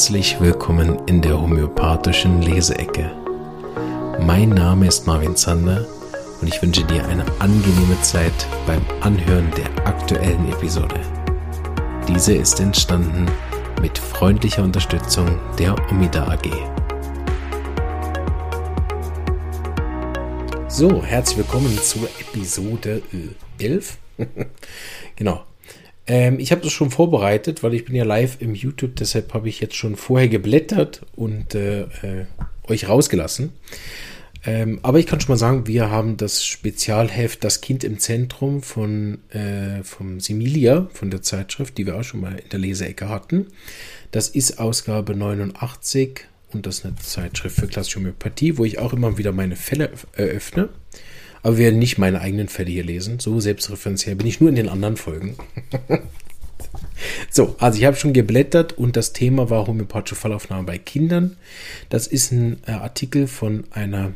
Herzlich willkommen in der homöopathischen Leseecke. Mein Name ist Marvin Zander und ich wünsche dir eine angenehme Zeit beim Anhören der aktuellen Episode. Diese ist entstanden mit freundlicher Unterstützung der Omida AG. So, herzlich willkommen zur Episode 11. genau. Ähm, ich habe das schon vorbereitet, weil ich bin ja live im YouTube, deshalb habe ich jetzt schon vorher geblättert und äh, äh, euch rausgelassen. Ähm, aber ich kann schon mal sagen, wir haben das Spezialheft Das Kind im Zentrum von äh, vom Similia, von der Zeitschrift, die wir auch schon mal in der Leseecke hatten. Das ist Ausgabe 89 und das ist eine Zeitschrift für klassische Homöopathie, wo ich auch immer wieder meine Fälle eröffne. Aber wir werden nicht meine eigenen Fälle hier lesen. So selbstreferenziell bin ich nur in den anderen Folgen. so, also ich habe schon geblättert und das Thema war homöopathische Fallaufnahme bei Kindern. Das ist ein äh, Artikel von einer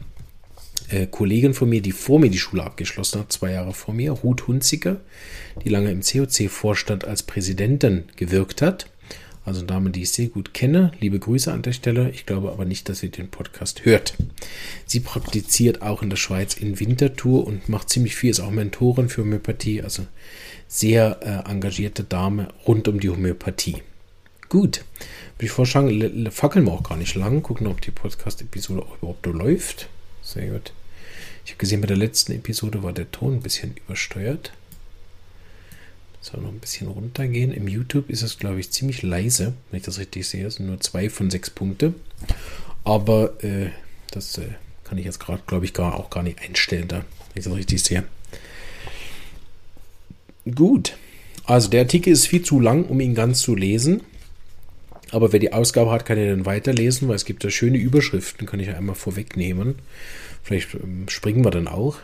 äh, Kollegin von mir, die vor mir die Schule abgeschlossen hat, zwei Jahre vor mir, Ruth Hunziker, die lange im COC-Vorstand als Präsidentin gewirkt hat. Also eine Dame, die ich sehr gut kenne. Liebe Grüße an der Stelle. Ich glaube aber nicht, dass sie den Podcast hört. Sie praktiziert auch in der Schweiz in Winterthur und macht ziemlich viel, ist auch Mentorin für Homöopathie. Also sehr äh, engagierte Dame rund um die Homöopathie. Gut. Würde ich vorschlagen, fackeln wir auch gar nicht lang. Gucken, ob die Podcast-Episode auch überhaupt läuft. Sehr gut. Ich habe gesehen, bei der letzten Episode war der Ton ein bisschen übersteuert. Soll noch ein bisschen runtergehen. Im YouTube ist es, glaube ich, ziemlich leise, wenn ich das richtig sehe. Es sind nur zwei von sechs Punkte. Aber äh, das äh, kann ich jetzt gerade, glaube ich, gar, auch gar nicht einstellen, da, wenn ich das richtig sehe. Gut. Also der Artikel ist viel zu lang, um ihn ganz zu lesen. Aber wer die Ausgabe hat, kann er dann weiterlesen, weil es gibt da schöne Überschriften, kann ich ja einmal vorwegnehmen. Vielleicht ähm, springen wir dann auch.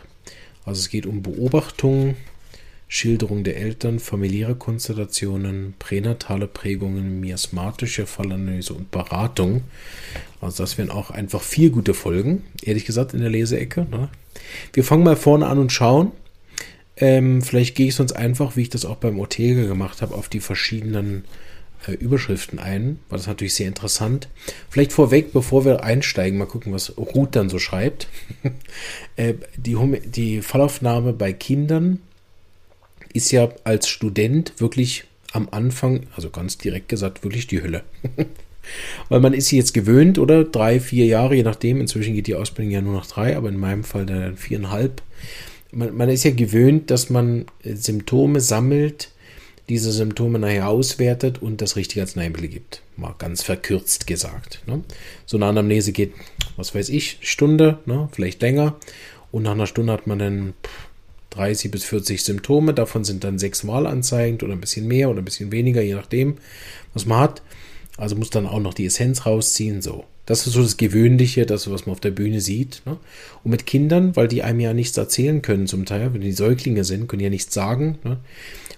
Also es geht um Beobachtungen Schilderung der Eltern, familiäre Konstellationen, pränatale Prägungen, miasmatische Fallanalyse und Beratung. Also das wären auch einfach vier gute Folgen, ehrlich gesagt, in der Leseecke. Ne? Wir fangen mal vorne an und schauen. Ähm, vielleicht gehe ich sonst einfach, wie ich das auch beim Ortega gemacht habe, auf die verschiedenen äh, Überschriften ein, weil das natürlich sehr interessant. Vielleicht vorweg, bevor wir einsteigen, mal gucken, was Ruth dann so schreibt. äh, die, die Fallaufnahme bei Kindern ist ja als Student wirklich am Anfang, also ganz direkt gesagt, wirklich die Hölle. Weil man ist sie jetzt gewöhnt, oder? Drei, vier Jahre, je nachdem. Inzwischen geht die Ausbildung ja nur noch drei, aber in meinem Fall dann viereinhalb. Man, man ist ja gewöhnt, dass man äh, Symptome sammelt, diese Symptome nachher auswertet und das richtige Arzneimittel gibt. Mal ganz verkürzt gesagt. Ne? So eine Anamnese geht, was weiß ich, Stunde, ne? vielleicht länger. Und nach einer Stunde hat man dann 30 bis 40 Symptome. Davon sind dann sechs Mal anzeigend oder ein bisschen mehr oder ein bisschen weniger, je nachdem, was man hat. Also muss dann auch noch die Essenz rausziehen. So, das ist so das Gewöhnliche, das, was man auf der Bühne sieht. Ne? Und mit Kindern, weil die einem ja nichts erzählen können zum Teil, wenn die Säuglinge sind, können ja nichts sagen, ne?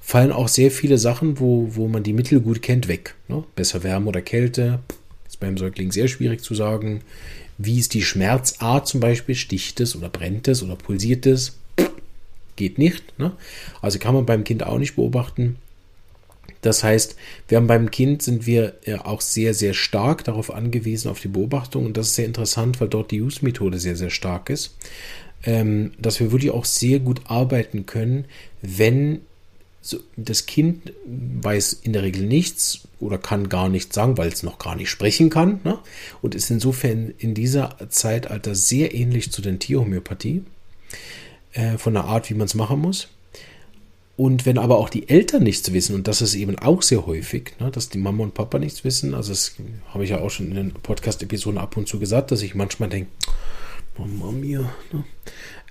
fallen auch sehr viele Sachen, wo, wo man die Mittel gut kennt, weg. Ne? Besser Wärme oder Kälte. Ist beim Säugling sehr schwierig zu sagen. Wie ist die Schmerzart zum Beispiel? Sticht es oder brennt es oder pulsiert es? Geht nicht. Ne? Also kann man beim Kind auch nicht beobachten. Das heißt, wir haben beim Kind sind wir auch sehr, sehr stark darauf angewiesen, auf die Beobachtung. Und das ist sehr interessant, weil dort die Use-Methode sehr, sehr stark ist. Ähm, dass wir wirklich auch sehr gut arbeiten können, wenn das Kind weiß in der Regel nichts oder kann gar nichts sagen, weil es noch gar nicht sprechen kann. Ne? Und ist insofern in dieser Zeitalter sehr ähnlich zu den Tierhomöopathie äh, von der Art, wie man es machen muss. Und wenn aber auch die Eltern nichts wissen, und das ist eben auch sehr häufig, ne, dass die Mama und Papa nichts wissen, also das habe ich ja auch schon in den Podcast-Episoden ab und zu gesagt, dass ich manchmal denke, Mama mir, ne?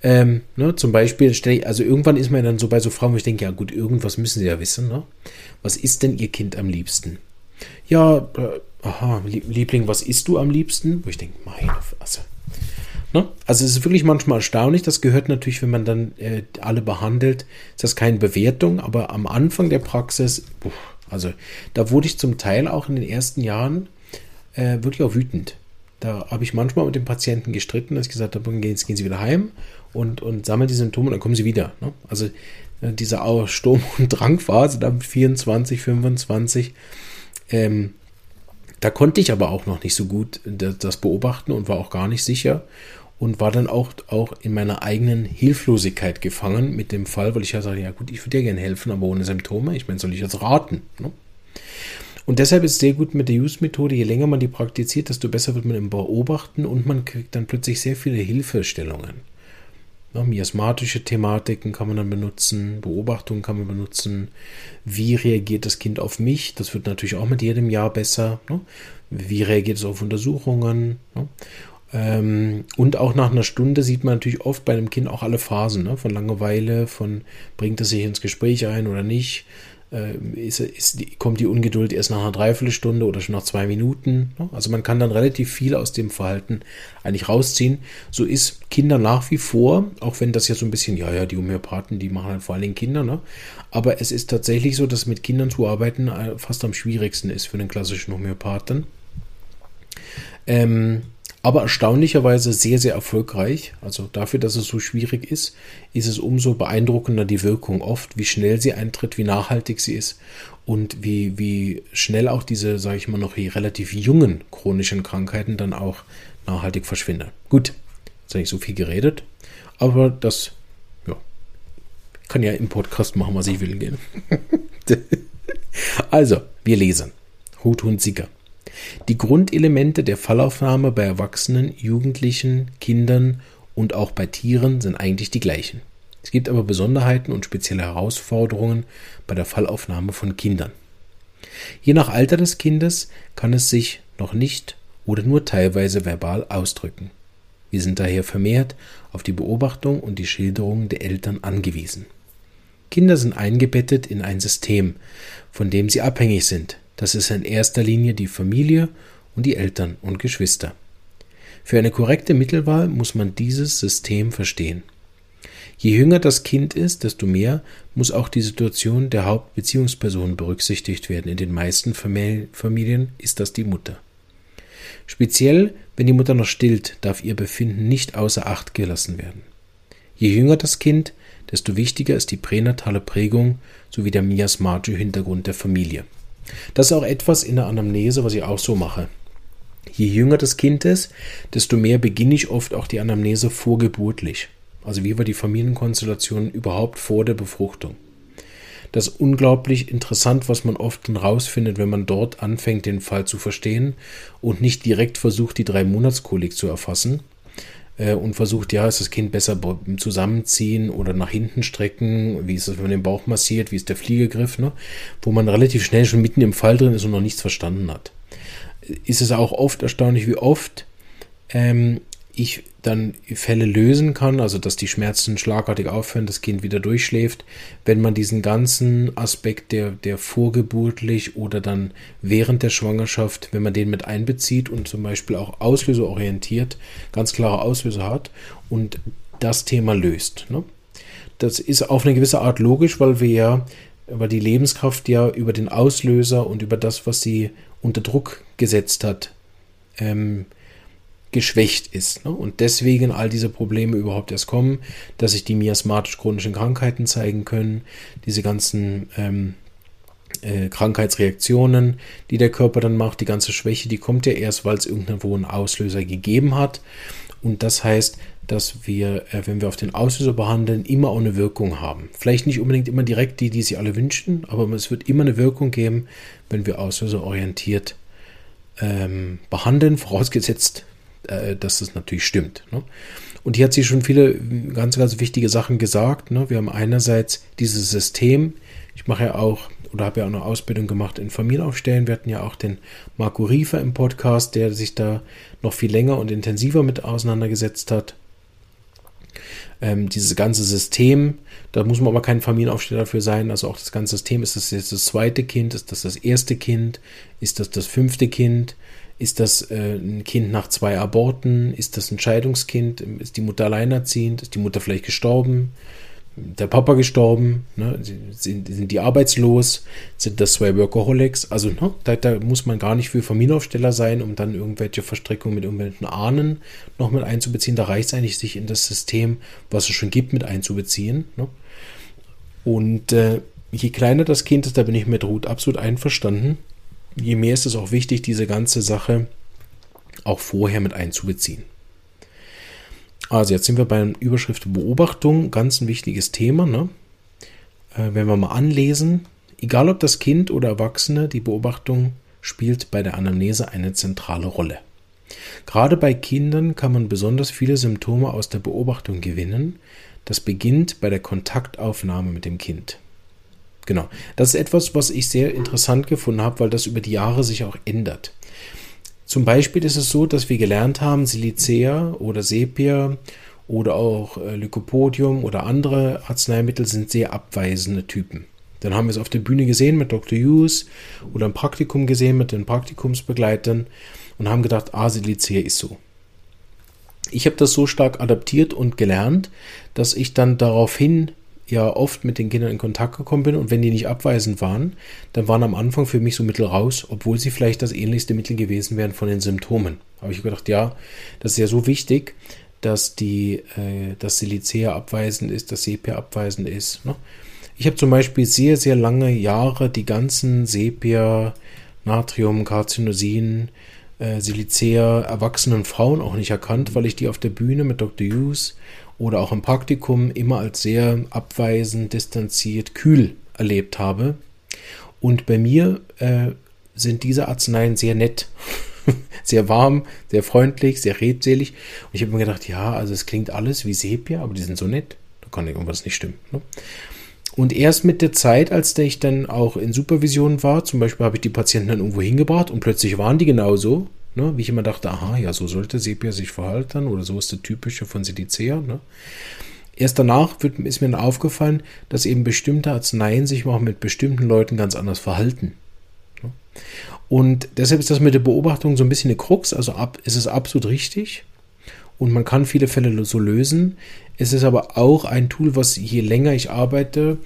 Ähm, ne, zum Beispiel, also irgendwann ist man dann so bei so Frauen, wo ich denke, ja gut, irgendwas müssen sie ja wissen, ne? Was ist denn ihr Kind am liebsten? Ja, äh, aha, Liebling, was isst du am liebsten? Wo ich denke, meine, also, Ne? Also es ist wirklich manchmal erstaunlich. Das gehört natürlich, wenn man dann äh, alle behandelt, ist das keine Bewertung, aber am Anfang der Praxis, also da wurde ich zum Teil auch in den ersten Jahren äh, wirklich auch wütend. Da habe ich manchmal mit dem Patienten gestritten, dass ich gesagt habe, gehen, gehen Sie wieder heim und, und sammeln die Symptome und dann kommen Sie wieder. Ne? Also äh, diese Sturm- und Drangphase, da 24, 25, ähm, Da konnte ich aber auch noch nicht so gut das beobachten und war auch gar nicht sicher und war dann auch, auch in meiner eigenen Hilflosigkeit gefangen mit dem Fall, weil ich ja sage, ja gut, ich würde dir gerne helfen, aber ohne Symptome. Ich meine, soll ich jetzt raten? Ne? Und deshalb ist es sehr gut mit der Use-Methode, je länger man die praktiziert, desto besser wird man im Beobachten und man kriegt dann plötzlich sehr viele Hilfestellungen. Ja, miasmatische Thematiken kann man dann benutzen, Beobachtungen kann man benutzen. Wie reagiert das Kind auf mich? Das wird natürlich auch mit jedem Jahr besser. Ne? Wie reagiert es auf Untersuchungen? Ne? Ähm, und auch nach einer Stunde sieht man natürlich oft bei einem Kind auch alle Phasen, ne? von Langeweile, von bringt es sich ins Gespräch ein oder nicht, äh, ist, ist, kommt die Ungeduld erst nach einer Dreiviertelstunde oder schon nach zwei Minuten. Ne? Also man kann dann relativ viel aus dem Verhalten eigentlich rausziehen. So ist Kinder nach wie vor, auch wenn das ja so ein bisschen, ja, ja, die Homöopathen, die machen halt vor allen Dingen Kinder, ne? aber es ist tatsächlich so, dass mit Kindern zu arbeiten äh, fast am schwierigsten ist für den klassischen Homöopathen. Ähm, aber erstaunlicherweise sehr, sehr erfolgreich. Also dafür, dass es so schwierig ist, ist es umso beeindruckender die Wirkung oft, wie schnell sie eintritt, wie nachhaltig sie ist und wie, wie schnell auch diese, sage ich mal, noch relativ jungen chronischen Krankheiten dann auch nachhaltig verschwinden. Gut, jetzt habe ich so viel geredet, aber das, ja, kann ja im Podcast machen, was ich will gehen. also, wir lesen. Hut und Sieger. Die Grundelemente der Fallaufnahme bei Erwachsenen, Jugendlichen, Kindern und auch bei Tieren sind eigentlich die gleichen. Es gibt aber Besonderheiten und spezielle Herausforderungen bei der Fallaufnahme von Kindern. Je nach Alter des Kindes kann es sich noch nicht oder nur teilweise verbal ausdrücken. Wir sind daher vermehrt auf die Beobachtung und die Schilderung der Eltern angewiesen. Kinder sind eingebettet in ein System, von dem sie abhängig sind, das ist in erster Linie die Familie und die Eltern und Geschwister. Für eine korrekte Mittelwahl muss man dieses System verstehen. Je jünger das Kind ist, desto mehr muss auch die Situation der Hauptbeziehungsperson berücksichtigt werden. In den meisten Familien ist das die Mutter. Speziell, wenn die Mutter noch stillt, darf ihr Befinden nicht außer Acht gelassen werden. Je jünger das Kind, desto wichtiger ist die pränatale Prägung sowie der miasmatische Hintergrund der Familie. Das ist auch etwas in der Anamnese, was ich auch so mache. Je jünger das Kind ist, desto mehr beginne ich oft auch die Anamnese vorgeburtlich. Also wie war die Familienkonstellation überhaupt vor der Befruchtung? Das ist unglaublich interessant, was man oft rausfindet, wenn man dort anfängt, den Fall zu verstehen und nicht direkt versucht, die drei Monatskolik zu erfassen, und versucht, ja, ist das Kind besser zusammenziehen oder nach hinten strecken, wie ist das, wenn man den Bauch massiert, wie ist der Fliegegriff, ne? wo man relativ schnell schon mitten im Fall drin ist und noch nichts verstanden hat. Ist es auch oft erstaunlich, wie oft ähm, ich dann Fälle lösen kann, also dass die Schmerzen schlagartig aufhören, das Kind wieder durchschläft, wenn man diesen ganzen Aspekt der, der vorgeburtlich oder dann während der Schwangerschaft, wenn man den mit einbezieht und zum Beispiel auch auslöseorientiert, ganz klare Auslöser hat und das Thema löst. Ne? Das ist auf eine gewisse Art logisch, weil wir ja, weil die Lebenskraft ja über den Auslöser und über das, was sie unter Druck gesetzt hat, ähm, geschwächt ist. Ne? Und deswegen all diese Probleme überhaupt erst kommen, dass sich die miasmatisch-chronischen Krankheiten zeigen können, diese ganzen ähm, äh, Krankheitsreaktionen, die der Körper dann macht, die ganze Schwäche, die kommt ja erst, weil es irgendwo einen Auslöser gegeben hat. Und das heißt, dass wir, äh, wenn wir auf den Auslöser behandeln, immer auch eine Wirkung haben. Vielleicht nicht unbedingt immer direkt die, die sie alle wünschen, aber es wird immer eine Wirkung geben, wenn wir auslöserorientiert ähm, behandeln, vorausgesetzt, äh, dass das natürlich stimmt. Ne? Und hier hat sie schon viele ganz, ganz wichtige Sachen gesagt. Ne? Wir haben einerseits dieses System. Ich mache ja auch oder habe ja auch eine Ausbildung gemacht in Familienaufstellen. Wir hatten ja auch den Marco Riefer im Podcast, der sich da noch viel länger und intensiver mit auseinandergesetzt hat. Ähm, dieses ganze System, da muss man aber kein Familienaufsteller dafür sein. Also auch das ganze System, ist das jetzt das zweite Kind, ist das das erste Kind, ist das das fünfte Kind, ist das äh, ein Kind nach zwei Aborten? Ist das ein Scheidungskind? Ist die Mutter alleinerziehend? Ist die Mutter vielleicht gestorben? Der Papa gestorben? Ne? Sind, sind die arbeitslos? Sind das zwei Workaholics? Also ne? da, da, muss man gar nicht für Familienaufsteller sein, um dann irgendwelche Verstrickungen mit irgendwelchen Ahnen noch mit einzubeziehen. Da reicht es eigentlich, sich in das System, was es schon gibt, mit einzubeziehen. Ne? Und äh, je kleiner das Kind ist, da bin ich mit Ruth absolut einverstanden je mehr ist es auch wichtig, diese ganze Sache auch vorher mit einzubeziehen. Also jetzt sind wir bei der Überschrift Beobachtung, ganz ein wichtiges Thema. Ne? Äh, wenn wir mal anlesen, egal ob das Kind oder Erwachsene, die Beobachtung spielt bei der Anamnese eine zentrale Rolle. Gerade bei Kindern kann man besonders viele Symptome aus der Beobachtung gewinnen. Das beginnt bei der Kontaktaufnahme mit dem Kind. Genau, das ist etwas, was ich sehr interessant gefunden habe, weil das über die Jahre sich auch ändert. Zum Beispiel ist es so, dass wir gelernt haben, Silicea oder Sepia oder auch äh, Lycopodium oder andere Arzneimittel sind sehr abweisende Typen. Dann haben wir es auf der Bühne gesehen mit Dr. Hughes oder im Praktikum gesehen mit den Praktikumsbegleitern und haben gedacht, ah, Silicea ist so. Ich habe das so stark adaptiert und gelernt, dass ich dann daraufhin ja oft mit den Kindern in Kontakt gekommen bin und wenn die nicht abweisend waren, dann waren am Anfang für mich so Mittel raus, obwohl sie vielleicht das ähnlichste Mittel gewesen wären von den Symptomen. Habe ich gedacht, ja, das ist ja so wichtig, dass die, äh, dass Silicea abweisend ist, dass Sepia abweisend ist. Ne? Ich habe zum Beispiel sehr, sehr lange Jahre die ganzen Sepia, Natrium, Carcinosin, äh, Silicea erwachsenen Frauen auch nicht erkannt, weil ich die auf der Bühne mit Dr. Hughes oder auch im Praktikum immer als sehr abweisend, distanziert, kühl erlebt habe. Und bei mir äh, sind diese Arzneien sehr nett, sehr warm, sehr freundlich, sehr redselig. Und ich habe mir gedacht, ja, also es klingt alles wie Sepia, aber die sind so nett. Da kann irgendwas nicht stimmen. Ne? Und erst mit der Zeit, als ich dann auch in Supervision war, zum Beispiel habe ich die Patienten dann irgendwo hingebracht und plötzlich waren die genauso, Ne? Wie ich immer dachte, aha, ja, so sollte Sepia sich verhalten oder so ist der typische von Silicea. Ne? Erst danach wird, ist mir dann aufgefallen, dass eben bestimmte Arzneien sich auch mit bestimmten Leuten ganz anders verhalten. Ne? Und deshalb ist das mit der Beobachtung so ein bisschen eine Krux. Also ab, ist es absolut richtig und man kann viele Fälle so lösen. Es ist aber auch ein Tool, was je länger ich arbeite,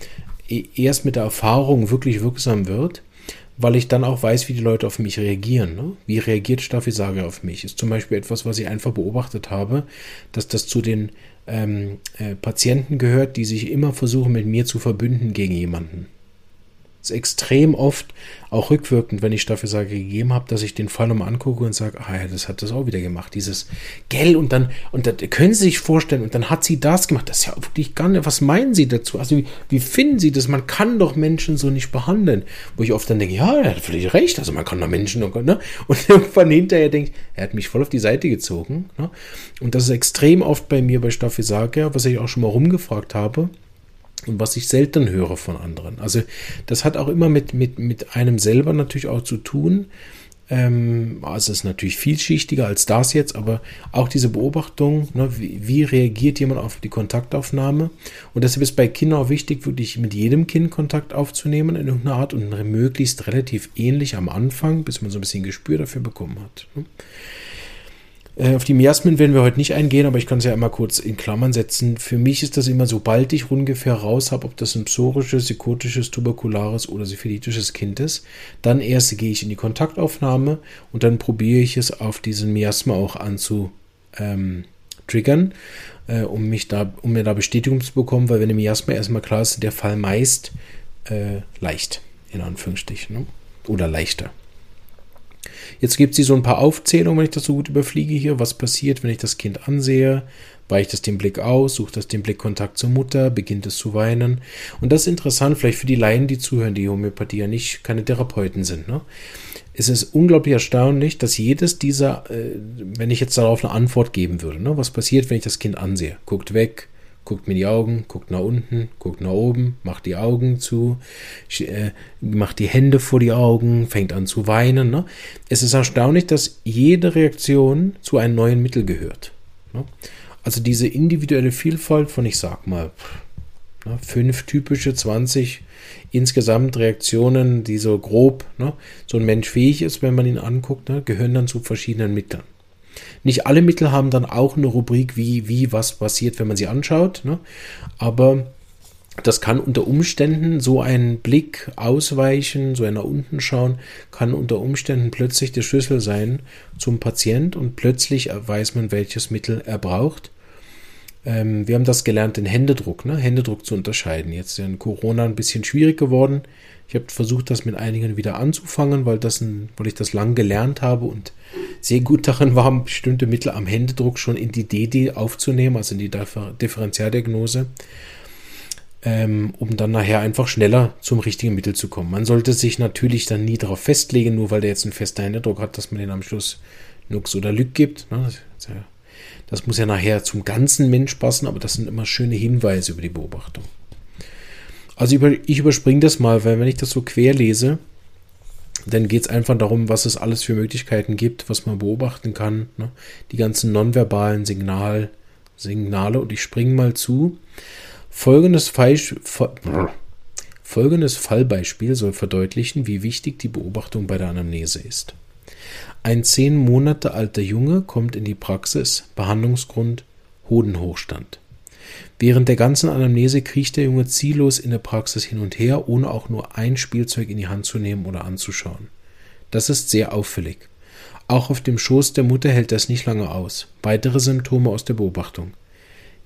e-, erst mit der Erfahrung wirklich wirksam wird weil ich dann auch weiß, wie die Leute auf mich reagieren. Ne? Wie reagiert Staphysaga auf mich? Ist zum Beispiel etwas, was ich einfach beobachtet habe, dass das zu den ähm, äh, Patienten gehört, die sich immer versuchen, mit mir zu verbünden gegen jemanden ist extrem oft, auch rückwirkend, wenn ich dafür sage, gegeben habe, dass ich den Fall nochmal angucke und sage, ah ja, das hat das auch wieder gemacht, dieses Gell und dann, und dann können Sie sich vorstellen, und dann hat sie das gemacht, das ist ja wirklich gar nicht, was meinen Sie dazu? Also wie, wie finden Sie das? Man kann doch Menschen so nicht behandeln. Wo ich oft dann denke, ja, er hat völlig recht, also man kann doch Menschen, ne? Und irgendwann hinterher denkt, er hat mich voll auf die Seite gezogen. Ne? Und das ist extrem oft bei mir bei Staphysaga, was ich auch schon mal rumgefragt habe was ich selten höre von anderen. Also das hat auch immer mit, mit, mit einem selber natürlich auch zu tun. Ähm, also es ist natürlich vielschichtiger als das jetzt, aber auch diese Beobachtung, ne, wie, wie, reagiert jemand auf die Kontaktaufnahme? Und deshalb ist bei Kindern auch wichtig, wirklich mit jedem Kind Kontakt aufzunehmen in irgendeiner Art und möglichst relativ ähnlich am Anfang, bis man so ein bisschen Gespür dafür bekommen hat. Ne? Äh, auf die Miasmen werden wir heute nicht eingehen, aber ich kann es ja einmal kurz in Klammern setzen. Für mich ist das immer, sobald ich ungefähr raus habe, ob das ein psorisches, psychotisches, tuberkulares oder syphilitisches Kind ist, dann erst gehe ich in die Kontaktaufnahme und dann probiere ich es auf diesen Miasma auch anzu ähm, äh, um mich da, um mir da Bestätigung zu bekommen, weil wenn im Miasma erstmal klar ist, der Fall meist äh, leicht, in Anführungsstrichen, ne? oder leichter. Jetzt gibt sie so ein paar Aufzählungen, wenn ich das so gut überfliege hier. Was passiert, wenn ich das Kind ansehe? Weicht es den Blick aus? Sucht es den Blickkontakt zur Mutter? Beginnt es zu weinen? Und das ist interessant, vielleicht für die Laien, die zuhören, die Homöopathie ja nicht keine Therapeuten sind. Ne? Es ist unglaublich erstaunlich, dass jedes dieser, äh, wenn ich jetzt darauf eine Antwort geben würde, ne? was passiert, wenn ich das Kind ansehe? Guckt weg, guckt mir die Augen, guckt nach unten, guckt nach oben, macht die Augen zu, äh, macht die Hände vor die Augen, fängt an zu weinen. Ne? Es ist erstaunlich, dass jede Reaktion zu einem neuen Mittel gehört. Ne? Also diese individuelle Vielfalt von, ich sag mal, ne, fünf typische, 20 insgesamt Reaktionen, die so grob ne, so ein Mensch fähig ist, wenn man ihn anguckt, ne, gehören dann zu verschiedenen Mitteln. Nicht alle Mittel haben dann auch eine Rubrik, wie, wie was passiert, wenn man sie anschaut. Ne? Aber das kann unter Umständen so ein Blick ausweichen, so ein nach unten schauen, kann unter Umständen plötzlich der Schlüssel sein zum Patient und plötzlich weiß man, welches Mittel er braucht. Ähm, wir haben das gelernt, den Händedruck, ne? Händedruck zu unterscheiden. Jetzt ist in Corona ein bisschen schwierig geworden. Ich habe versucht, das mit einigen wieder anzufangen, weil, das ein, weil ich das lang gelernt habe und sehr gut darin war, bestimmte Mittel am Händedruck schon in die DD aufzunehmen, also in die Differentialdiagnose, ähm, um dann nachher einfach schneller zum richtigen Mittel zu kommen. Man sollte sich natürlich dann nie darauf festlegen, nur weil der jetzt einen festen Händedruck hat, dass man den am Schluss Nux oder Lück gibt. Ne? Das, muss ja nachher zum ganzen Mensch passen, aber das sind immer schöne Hinweise über die Beobachtung. Also ich überspringe das mal, weil wenn ich das so quer lese, dann geht es einfach darum, was es alles für Möglichkeiten gibt, was man beobachten kann. Ne? Die ganzen nonverbalen Signal, Signale. Und ich springe mal zu. Folgendes, Falsch, folgendes Fallbeispiel soll verdeutlichen, wie wichtig die Beobachtung bei der Anamnese ist. Ein zehn Monate alter Junge kommt in die Praxis, Behandlungsgrund Hodenhochstand. Während der ganzen Anamnese kriecht der Junge ziellos in der Praxis hin und her, ohne auch nur ein Spielzeug in die Hand zu nehmen oder anzuschauen. Das ist sehr auffällig. Auch auf dem Schoß der Mutter hält das nicht lange aus. Weitere Symptome aus der Beobachtung.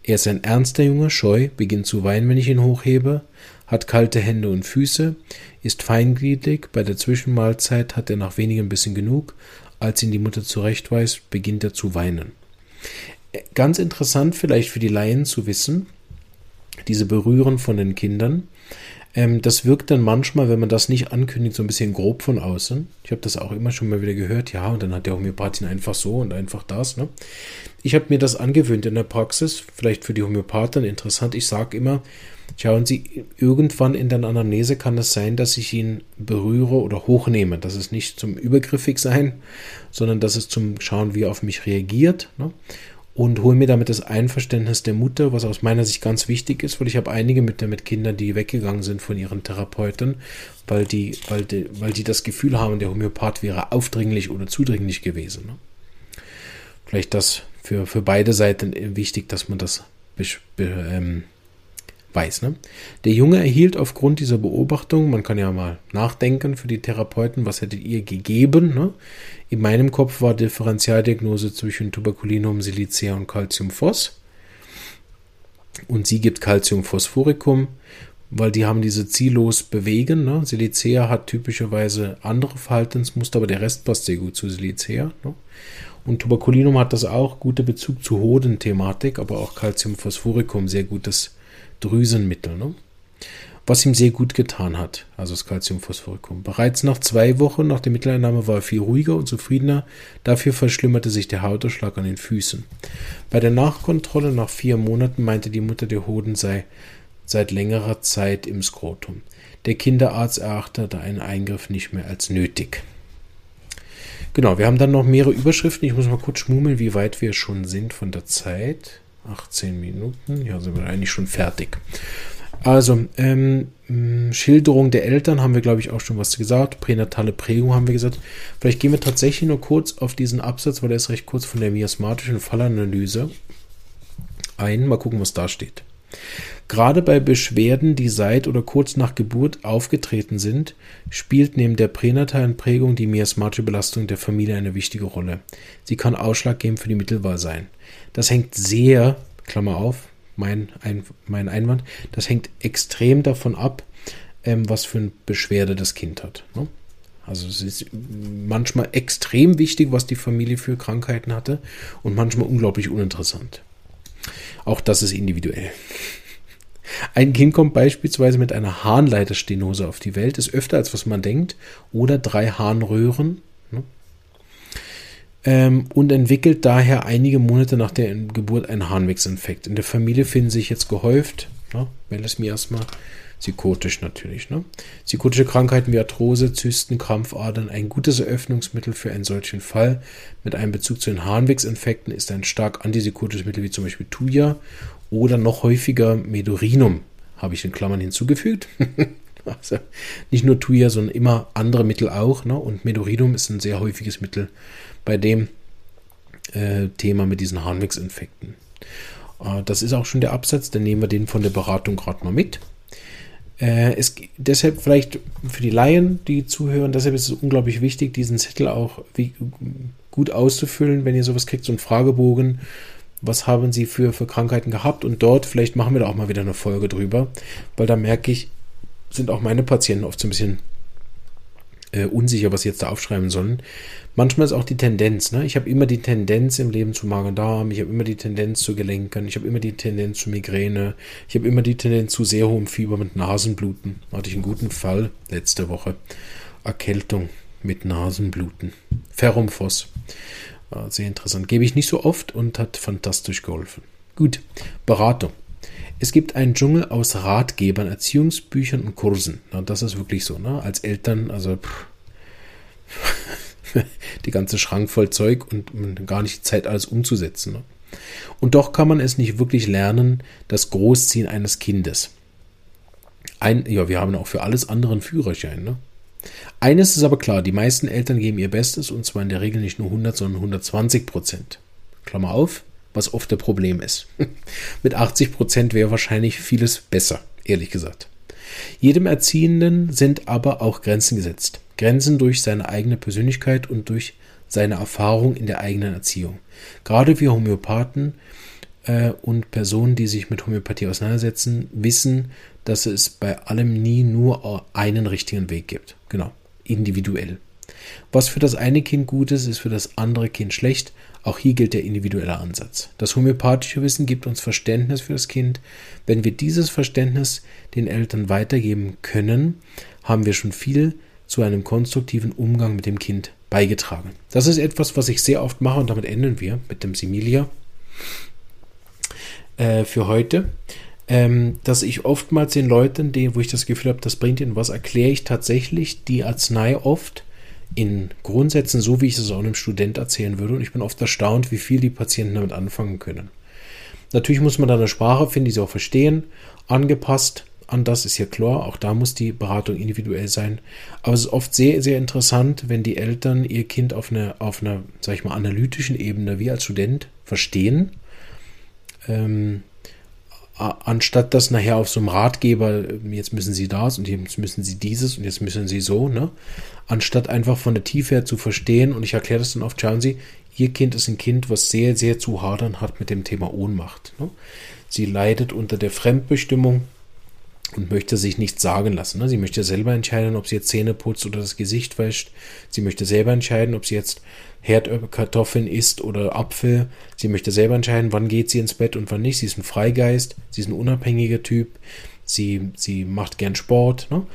Er ist ein ernster Junge, scheu, beginnt zu weinen, wenn ich ihn hochhebe, hat kalte Hände und Füße, ist feingliedrig, bei der Zwischenmahlzeit hat er nach wenigen Bissen genug, als ihn die Mutter zurechtweist, beginnt er zu weinen ganz interessant vielleicht für die Laien zu wissen, diese Berühren von den Kindern. Ähm, das wirkt dann manchmal, wenn man das nicht ankündigt, so ein bisschen grob von außen. Ich habe das auch immer schon mal wieder gehört. Ja, und dann hat der Homöopathin einfach so und einfach das. Ne? Ich habe mir das angewöhnt in der Praxis, vielleicht für die Homöopathen interessant. Ich sage immer, schauen Sie, irgendwann in der Anamnese kann es sein, dass ich ihn berühre oder hochnehme. Das ist nicht zum übergriffig sein, sondern das ist zum Schauen, wie er auf mich reagiert. Ne? Und hole mir damit das Einverständnis der Mutter, was aus meiner Sicht ganz wichtig ist, weil ich habe einige mit, mit Kindern, die weggegangen sind von ihren Therapeuten, weil die, weil die, weil die das Gefühl haben, der Homöopath wäre aufdringlich oder zudringlich gewesen. Ne? Vielleicht das für, für beide Seiten wichtig, dass man das be, ähm, weiß. Ne? Der Junge erhielt aufgrund dieser Beobachtung, man kann ja mal nachdenken für die Therapeuten, was hättet ihr gegeben? Ne? In meinem Kopf war Differentialdiagnose zwischen Tuberculinum, Silicea und Calciumphos. Und sie gibt Calciumphosphoricum, weil die haben diese ziellos bewegen. Ne? Silicea hat typischerweise andere Verhaltensmuster, aber der Rest passt sehr gut zu Silicea. Ne? Und Tuberculinum hat das auch, guter Bezug zu Hodenthematik, aber auch Calciumphosphoricum, sehr gutes Drüsenmittel, ne? was ihm sehr gut getan hat, also das Calciumphosphoricum. Bereits nach zwei Wochen nach der Mitteleinnahme war er viel ruhiger und zufriedener, dafür verschlimmerte sich der Hautausschlag an den Füßen. Bei der Nachkontrolle nach vier Monaten meinte die Mutter, der Hoden sei seit längerer Zeit im Skrotum. Der Kinderarzt erachtete einen Eingriff nicht mehr als nötig. Genau, wir haben dann noch mehrere Überschriften. Ich muss mal kurz schmummeln, wie weit wir schon sind von der Zeit. 18 Minuten. Ja, sind wir eigentlich schon fertig. Also, ähm, Schilderung der Eltern haben wir, glaube ich, auch schon was gesagt. Pränatale Prägung haben wir gesagt. Vielleicht gehen wir tatsächlich nur kurz auf diesen Absatz, weil der ist recht kurz von der miasmatischen Fallanalyse ein. Mal gucken, was da steht. Gerade bei Beschwerden, die seit oder kurz nach Geburt aufgetreten sind, spielt neben der pränatalen Prägung die miasmatische Belastung der Familie eine wichtige Rolle. Sie kann ausschlaggebend für die Mittelwahl sein. Das hängt sehr, Klammer auf, mein, ein, mein Einwand, das hängt extrem davon ab, ähm, was für eine Beschwerde das Kind hat. Ne? Also es ist manchmal extrem wichtig, was die Familie für Krankheiten hatte und manchmal unglaublich uninteressant. Auch das ist individuell. Ein Kind kommt beispielsweise mit einer Harnleiterstenose auf die Welt, ist öfter als was man denkt, oder drei Harnröhren? Ähm, und entwickelt daher einige Monate nach der Geburt einen Harnwegsinfekt. In der Familie finden sich jetzt gehäuft ne? Melasmiasma, psychotisch natürlich. Ne? Psychotische Krankheiten wie Arthrose, Zysten, Krampfadern, ein gutes Eröffnungsmittel für einen solchen Fall mit einem Bezug zu den Harnwegsinfekten ist ein stark antipsychotisches Mittel wie zum Beispiel Tuya oder noch häufiger Medurinum habe ich in Klammern hinzugefügt. also nicht nur Tuya, sondern immer andere Mittel auch. Ne? Und Medurinum ist ein sehr häufiges Mittel bei dem äh, Thema mit diesen Harnwegsinfekten. Äh, das ist auch schon der Absatz, dann nehmen wir den von der Beratung gerade mal mit. Äh, es, deshalb vielleicht für die Laien, die zuhören, deshalb ist es unglaublich wichtig, diesen Zettel auch wie, gut auszufüllen, wenn ihr sowas kriegt, so einen Fragebogen was haben sie für, für Krankheiten gehabt und dort, vielleicht machen wir da auch mal wieder eine Folge drüber, weil da merke ich, sind auch meine Patienten oft so ein bisschen äh, unsicher, was sie jetzt da aufschreiben sollen. Manchmal ist auch die Tendenz, ne? Ich habe immer die Tendenz im Leben zu Magen-Darm, ich habe immer die Tendenz zu Gelenken, ich habe immer die Tendenz zu Migräne, ich habe immer die Tendenz zu sehr hohem Fieber mit Nasenbluten. Hatte ich einen guten Fall letzte Woche. Erkältung mit Nasenbluten. Ferrumphos. Sehr interessant. Gebe ich nicht so oft und hat fantastisch geholfen. Gut, Beratung. Es gibt einen Dschungel aus Ratgebern, Erziehungsbüchern und Kursen. Ja, das ist wirklich so, ne? Als Eltern, also pff, die ganze Schrank voll Zeug und gar nicht die Zeit, alles umzusetzen. Ne? Und doch kann man es nicht wirklich lernen, das Großziehen eines Kindes. Ein, ja, wir haben auch für alles andere einen Führerschein. Ne? Eines ist aber klar, die meisten Eltern geben ihr Bestes und zwar in der Regel nicht nur 100, sondern 120 Prozent. Klammer auf, was oft der Problem ist. Mit 80 Prozent wäre wahrscheinlich vieles besser, ehrlich gesagt. Jedem Erziehenden sind aber auch Grenzen gesetzt. Grenzen durch seine eigene Persönlichkeit und durch seine Erfahrung in der eigenen Erziehung. Gerade wir Homöopathen äh, und Personen, die sich mit Homöopathie auseinandersetzen, wissen, dass es bei allem nie nur einen richtigen Weg gibt. Genau, individuell. Was für das eine Kind gut ist, ist für das andere Kind schlecht. Auch hier gilt der individuelle Ansatz. Das homöopathische Wissen gibt uns Verständnis für das Kind. Wenn wir dieses Verständnis den Eltern weitergeben können, haben wir schon viel zu einem konstruktiven Umgang mit dem Kind beigetragen. Das ist etwas, was ich sehr oft mache und damit enden wir mit dem Similia äh, für heute. Ähm, dass ich oftmals den Leuten, die, wo ich das Gefühl habe, das bringt ihnen was, erkläre ich tatsächlich die Arznei oft in Grundsätzen, so wie ich es auch einem Student erzählen würde. Und ich bin oft erstaunt, wie viel die Patienten damit anfangen können. Natürlich muss man da eine Sprache finden, die sie auch verstehen, angepasst an das ist ja klar. Auch da muss die Beratung individuell sein. Aber es ist oft sehr, sehr interessant, wenn die Eltern ihr Kind auf einer, auf einer, sag ich mal, analytischen Ebene wie als Student verstehen. Ähm, anstatt das nachher auf so einem Ratgeber, jetzt müssen Sie das und jetzt müssen Sie dieses und jetzt müssen Sie so, ne? Anstatt einfach von der Tiefe her zu verstehen und ich erkläre das dann oft, schauen Sie, Ihr Kind ist ein Kind, was sehr, sehr zu hadern hat mit dem Thema Ohnmacht. Ne? Sie leidet unter der Fremdbestimmung und möchte sich nichts sagen lassen. Ne? Sie möchte selber entscheiden, ob sie jetzt Zähne putzt oder das Gesicht wäscht. Sie möchte selber entscheiden, ob sie jetzt Herdkartoffeln isst oder Apfel. Sie möchte selber entscheiden, wann geht sie ins Bett und wann nicht. Sie ist ein Freigeist, sie ist ein unabhängiger Typ. Sie, sie macht gern Sport. Ne?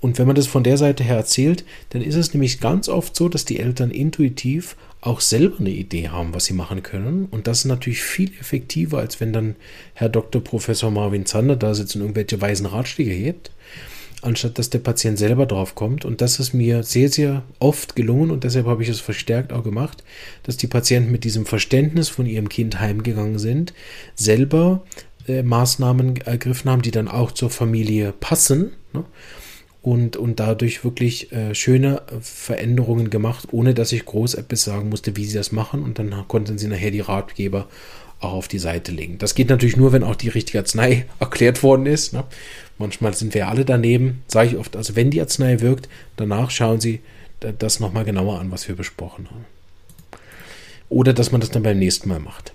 Und wenn man das von der Seite her erzählt, dann ist es nämlich ganz oft so, dass die Eltern intuitiv auch selber eine Idee haben, was sie machen können. Und das ist natürlich viel effektiver, als wenn dann Herr Dr. Professor Marvin Zander da sitzt und irgendwelche weisen Ratschläge hebt, anstatt dass der Patient selber drauf kommt. Und das ist mir sehr, sehr oft gelungen und deshalb habe ich es verstärkt auch gemacht, dass die Patienten mit diesem Verständnis von ihrem Kind heimgegangen sind, selber äh, Maßnahmen ergriffen haben, die dann auch zur Familie passen. Ne? und, und dadurch wirklich äh, schöne Veränderungen gemacht, ohne dass ich groß etwas sagen musste, wie sie das machen. Und dann konnten sie nachher die Ratgeber auch auf die Seite legen. Das geht natürlich nur, wenn auch die richtige Arznei erklärt worden ist. Ne? Manchmal sind wir alle daneben, sage ich oft. Also wenn die Arznei wirkt, danach schauen Sie das nochmal genauer an, was wir besprochen haben. Oder dass man das dann beim nächsten Mal macht.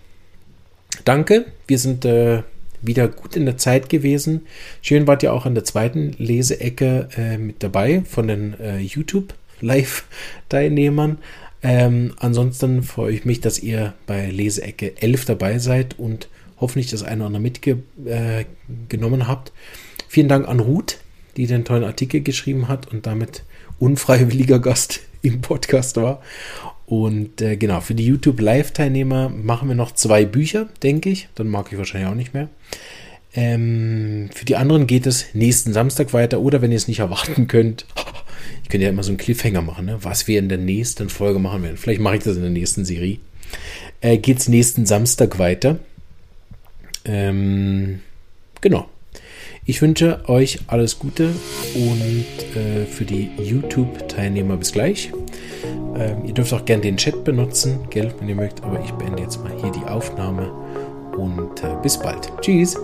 Danke, wir sind äh, wieder gut in der Zeit gewesen. Schön wart ihr auch an der zweiten Leseecke äh, mit dabei von den äh, YouTube-Live-Teilnehmern. Ähm, ansonsten freue ich mich, dass ihr bei Leseecke 11 dabei seid und hoffentlich das eine oder andere mitgenommen äh, habt. Vielen Dank an Ruth, die den tollen Artikel geschrieben hat und damit unfreiwilliger Gast im Podcast war. Und äh, genau, für die YouTube Live-Teilnehmer machen wir noch zwei Bücher, denke ich. Dann mag ich wahrscheinlich auch nicht mehr. Ähm, für die anderen geht es nächsten Samstag weiter oder wenn ihr es nicht erwarten könnt, ich könnte ja immer so einen Cliffhanger machen, ne? was wir in der nächsten Folge machen werden. Vielleicht mache ich das in der nächsten Serie. Äh, geht es nächsten Samstag weiter. Ähm, genau. Ich wünsche euch alles Gute und äh, für die YouTube-Teilnehmer bis gleich. Ähm, ihr dürft auch gerne den Chat benutzen, gell, wenn ihr mögt, aber ich beende jetzt mal hier die Aufnahme und äh, bis bald. Tschüss!